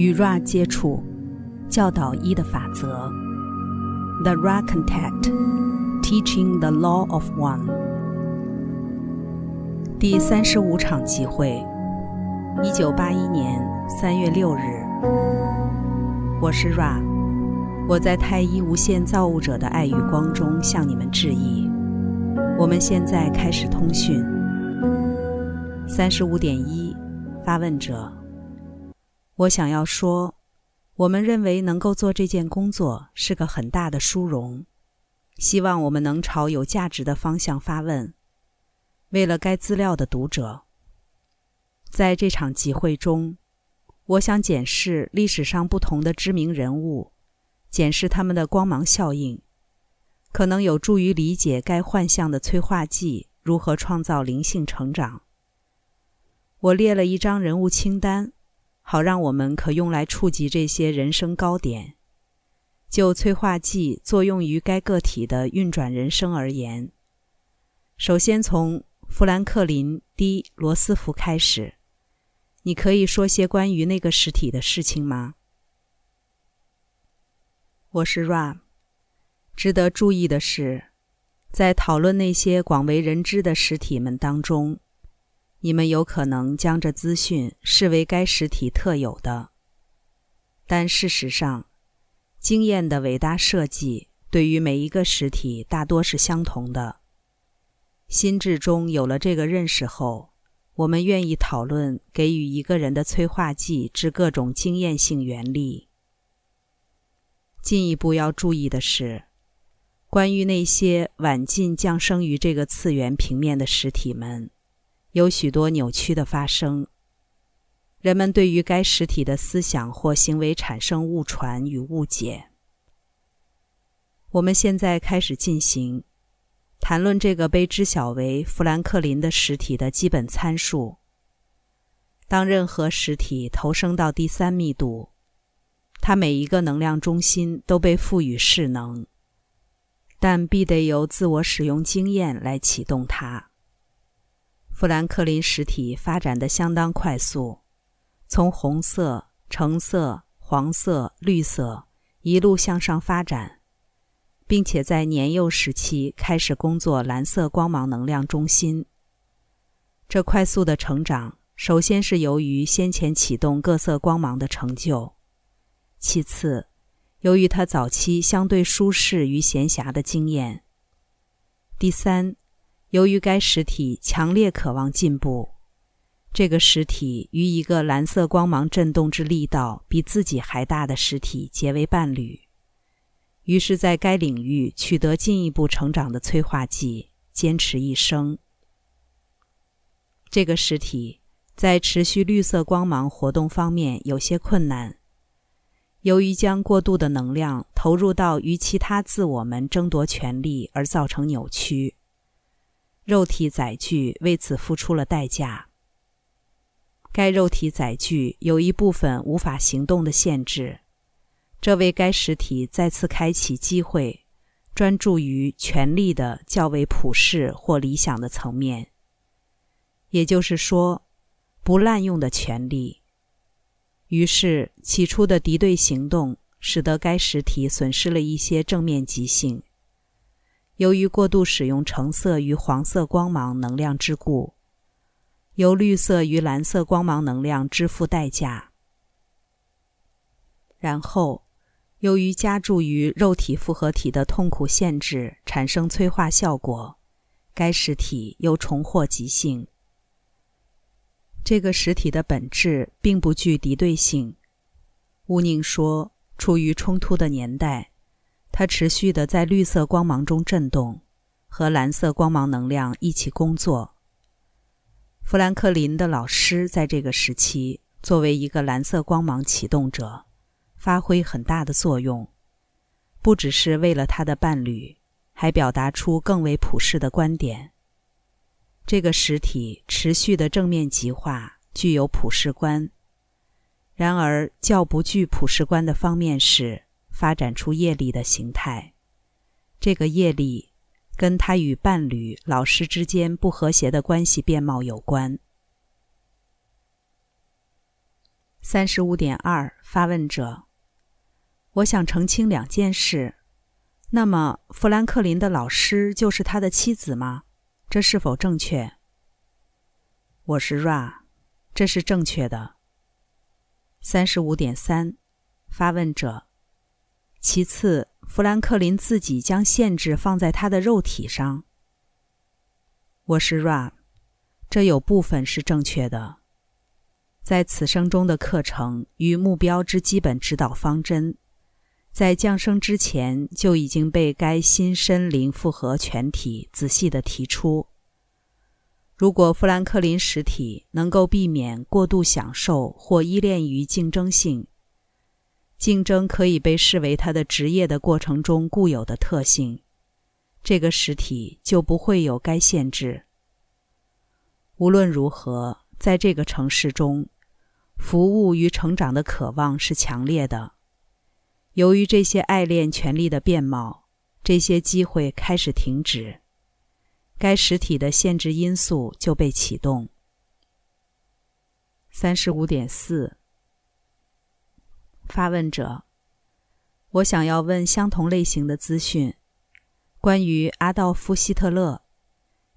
与 Ra 接触，教导一的法则。The Ra Contact, Teaching the Law of One。第三十五场集会，一九八一年三月六日。我是 Ra，我在太一无限造物者的爱与光中向你们致意。我们现在开始通讯。三十五点一，发问者。我想要说，我们认为能够做这件工作是个很大的殊荣。希望我们能朝有价值的方向发问。为了该资料的读者，在这场集会中，我想检视历史上不同的知名人物，检视他们的光芒效应，可能有助于理解该幻象的催化剂如何创造灵性成长。我列了一张人物清单。好让我们可用来触及这些人生高点。就催化剂作用于该个体的运转人生而言，首先从富兰克林 ·D· 罗斯福开始。你可以说些关于那个实体的事情吗？我是 Ra。值得注意的是，在讨论那些广为人知的实体们当中。你们有可能将这资讯视为该实体特有的，但事实上，经验的伟大设计对于每一个实体大多是相同的。心智中有了这个认识后，我们愿意讨论给予一个人的催化剂之各种经验性原理。进一步要注意的是，关于那些晚近降生于这个次元平面的实体们。有许多扭曲的发生，人们对于该实体的思想或行为产生误传与误解。我们现在开始进行谈论这个被知晓为富兰克林的实体的基本参数。当任何实体投生到第三密度，它每一个能量中心都被赋予势能，但必得由自我使用经验来启动它。富兰克林实体发展的相当快速，从红色、橙色、黄色、绿色一路向上发展，并且在年幼时期开始工作蓝色光芒能量中心。这快速的成长，首先是由于先前启动各色光芒的成就，其次，由于他早期相对舒适与闲暇的经验，第三。由于该实体强烈渴望进步，这个实体与一个蓝色光芒振动之力道比自己还大的实体结为伴侣，于是，在该领域取得进一步成长的催化剂，坚持一生。这个实体在持续绿色光芒活动方面有些困难，由于将过度的能量投入到与其他自我们争夺权力而造成扭曲。肉体载具为此付出了代价。该肉体载具有一部分无法行动的限制，这为该实体再次开启机会，专注于权力的较为普世或理想的层面，也就是说，不滥用的权利。于是，起初的敌对行动使得该实体损失了一些正面极性。由于过度使用橙色与黄色光芒能量之故，由绿色与蓝色光芒能量支付代价。然后，由于加注于肉体复合体的痛苦限制产生催化效果，该实体又重获极性。这个实体的本质并不具敌对性。乌宁说，处于冲突的年代。它持续的在绿色光芒中震动，和蓝色光芒能量一起工作。富兰克林的老师在这个时期作为一个蓝色光芒启动者，发挥很大的作用，不只是为了他的伴侣，还表达出更为普世的观点。这个实体持续的正面极化具有普世观，然而较不具普世观的方面是。发展出业力的形态，这个业力跟他与伴侣、老师之间不和谐的关系面貌有关。三十五点二，发问者：我想澄清两件事。那么，富兰克林的老师就是他的妻子吗？这是否正确？我是 Ra，这是正确的。三十五点三，发问者：其次，富兰克林自己将限制放在他的肉体上。我是 Ra，这有部分是正确的。在此生中的课程与目标之基本指导方针。在降生之前就已经被该新身灵复合全体仔细地提出。如果富兰克林实体能够避免过度享受或依恋于竞争性，竞争可以被视为他的职业的过程中固有的特性，这个实体就不会有该限制。无论如何，在这个城市中，服务与成长的渴望是强烈的。由于这些爱恋权力的变貌，这些机会开始停止，该实体的限制因素就被启动。三十五点四，发问者：我想要问相同类型的资讯，关于阿道夫·希特勒，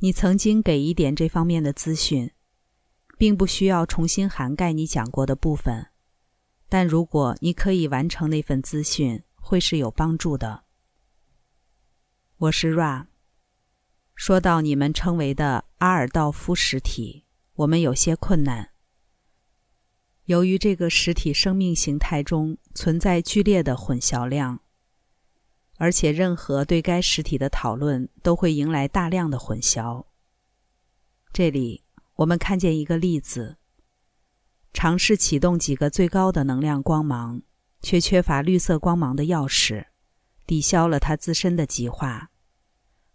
你曾经给一点这方面的资讯，并不需要重新涵盖你讲过的部分。但如果你可以完成那份资讯，会是有帮助的。我是 Ra。说到你们称为的阿尔道夫实体，我们有些困难。由于这个实体生命形态中存在剧烈的混淆量，而且任何对该实体的讨论都会迎来大量的混淆。这里我们看见一个例子。尝试启动几个最高的能量光芒，却缺乏绿色光芒的钥匙，抵消了它自身的极化。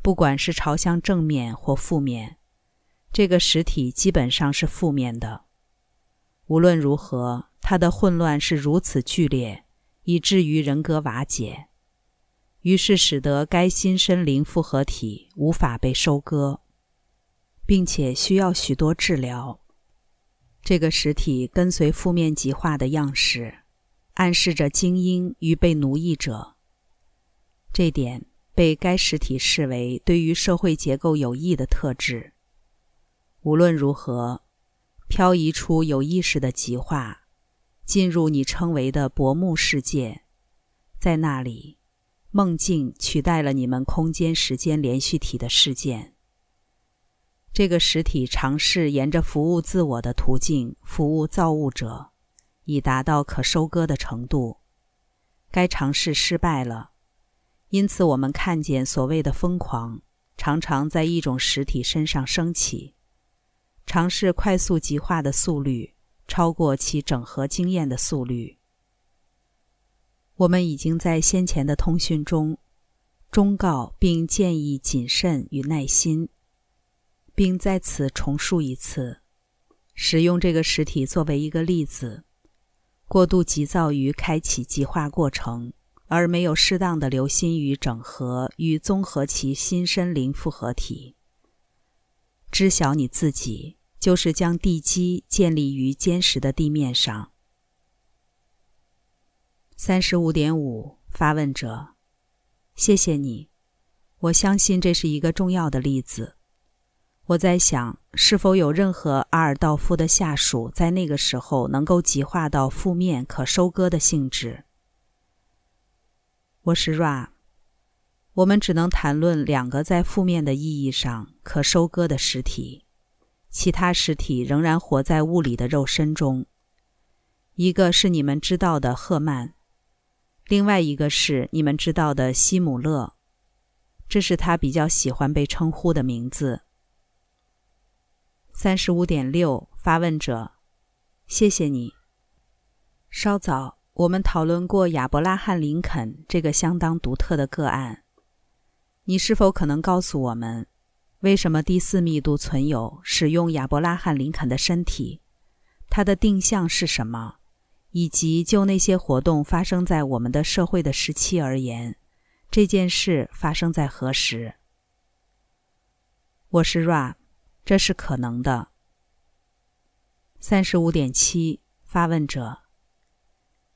不管是朝向正面或负面，这个实体基本上是负面的。无论如何，它的混乱是如此剧烈，以至于人格瓦解，于是使得该新身灵复合体无法被收割，并且需要许多治疗。这个实体跟随负面极化的样式，暗示着精英与被奴役者。这点被该实体视为对于社会结构有益的特质。无论如何，漂移出有意识的极化，进入你称为的薄暮世界，在那里，梦境取代了你们空间时间连续体的事件。这个实体尝试沿着服务自我的途径服务造物者，以达到可收割的程度。该尝试失败了，因此我们看见所谓的疯狂常常在一种实体身上升起。尝试快速极化的速率超过其整合经验的速率。我们已经在先前的通讯中忠告并建议谨慎与耐心。并在此重述一次：使用这个实体作为一个例子，过度急躁于开启极化过程，而没有适当的留心于整合与综合其心身灵复合体。知晓你自己，就是将地基建立于坚实的地面上。三十五点五，发问者：谢谢你，我相信这是一个重要的例子。我在想，是否有任何阿尔道夫的下属在那个时候能够极化到负面可收割的性质？我是 Ra，我们只能谈论两个在负面的意义上可收割的实体，其他实体仍然活在物理的肉身中。一个是你们知道的赫曼，另外一个是你们知道的希姆勒，这是他比较喜欢被称呼的名字。三十五点六，发问者，谢谢你。稍早，我们讨论过亚伯拉罕·林肯这个相当独特的个案。你是否可能告诉我们，为什么第四密度存有使用亚伯拉罕·林肯的身体？它的定向是什么？以及就那些活动发生在我们的社会的时期而言，这件事发生在何时？我是 Ra。这是可能的。三十五点七，发问者：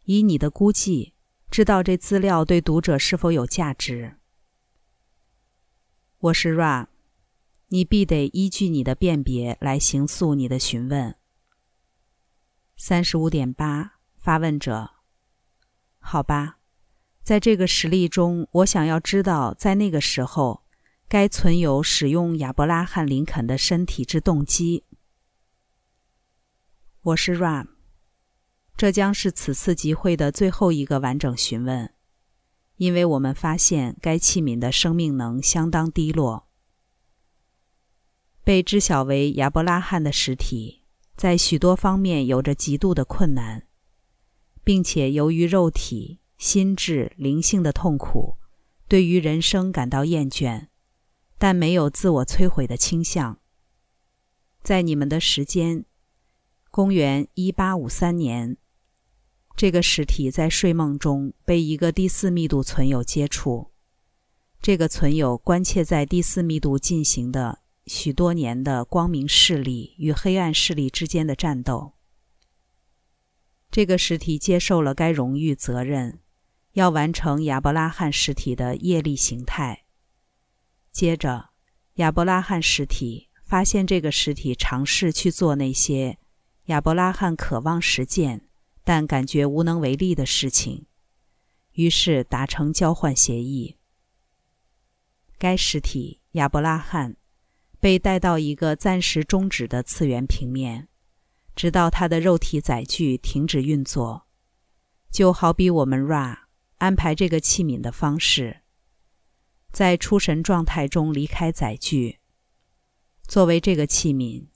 以你的估计，知道这资料对读者是否有价值？我是 Ra，你必得依据你的辨别来行诉你的询问。三十五点八，发问者：好吧，在这个实例中，我想要知道，在那个时候，该存有使用亚伯拉罕·林肯的身体之动机。我是 Ram，这将是此次集会的最后一个完整询问，因为我们发现该器皿的生命能相当低落。被知晓为亚伯拉罕的实体，在许多方面有着极度的困难，并且由于肉体、心智、灵性的痛苦，对于人生感到厌倦，但没有自我摧毁的倾向。在你们的时间。公元一八五三年，这个实体在睡梦中被一个第四密度存有接触。这个存有关切在第四密度进行的许多年的光明势力与黑暗势力之间的战斗。这个实体接受了该荣誉责任，要完成亚伯拉罕实体的业力形态。接着，亚伯拉罕实体发现这个实体尝试去做那些。亚伯拉罕渴望实践，但感觉无能为力的事情，于是达成交换协议。该实体亚伯拉罕被带到一个暂时终止的次元平面，直到他的肉体载具停止运作，就好比我们 Ra 安排这个器皿的方式，在出神状态中离开载具，作为这个器皿。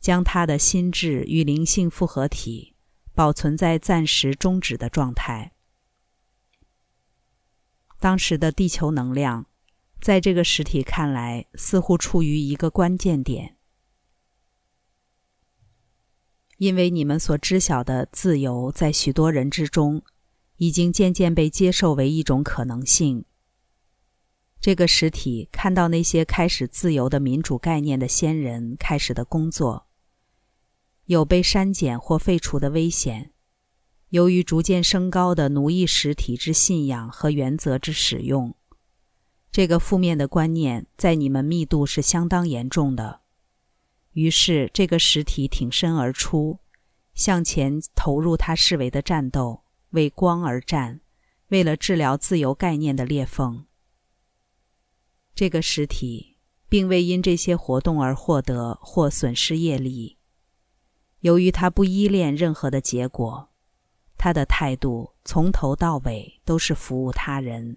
将他的心智与灵性复合体保存在暂时终止的状态。当时的地球能量，在这个实体看来，似乎处于一个关键点，因为你们所知晓的自由，在许多人之中，已经渐渐被接受为一种可能性。这个实体看到那些开始自由的民主概念的先人开始的工作。有被删减或废除的危险。由于逐渐升高的奴役实体之信仰和原则之使用，这个负面的观念在你们密度是相当严重的。于是，这个实体挺身而出，向前投入他视为的战斗，为光而战，为了治疗自由概念的裂缝。这个实体并未因这些活动而获得或损失业力。由于他不依恋任何的结果，他的态度从头到尾都是服务他人，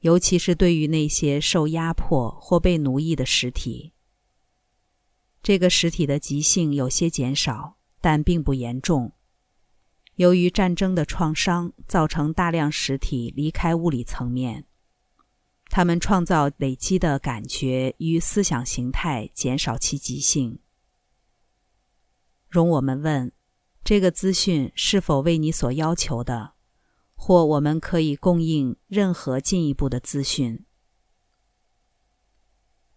尤其是对于那些受压迫或被奴役的实体。这个实体的急性有些减少，但并不严重。由于战争的创伤，造成大量实体离开物理层面，他们创造累积的感觉与思想形态减少其急性。容我们问：这个资讯是否为你所要求的？或我们可以供应任何进一步的资讯？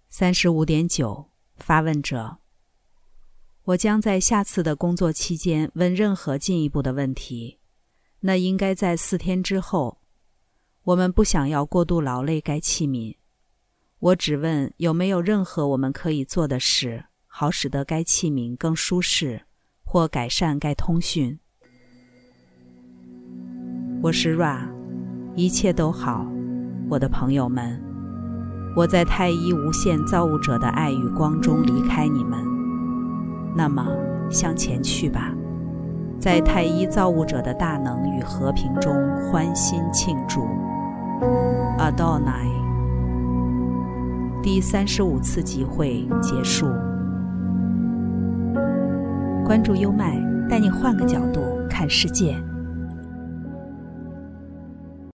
三十五点九，发问者：我将在下次的工作期间问任何进一步的问题。那应该在四天之后。我们不想要过度劳累该器皿。我只问有没有任何我们可以做的事。好使得该器皿更舒适，或改善该通讯。我是 Ra，一切都好，我的朋友们。我在太一无限造物者的爱与光中离开你们。那么向前去吧，在太一造物者的大能与和平中欢欣庆祝。Adonai。第三十五次集会结束。关注优麦，带你换个角度看世界。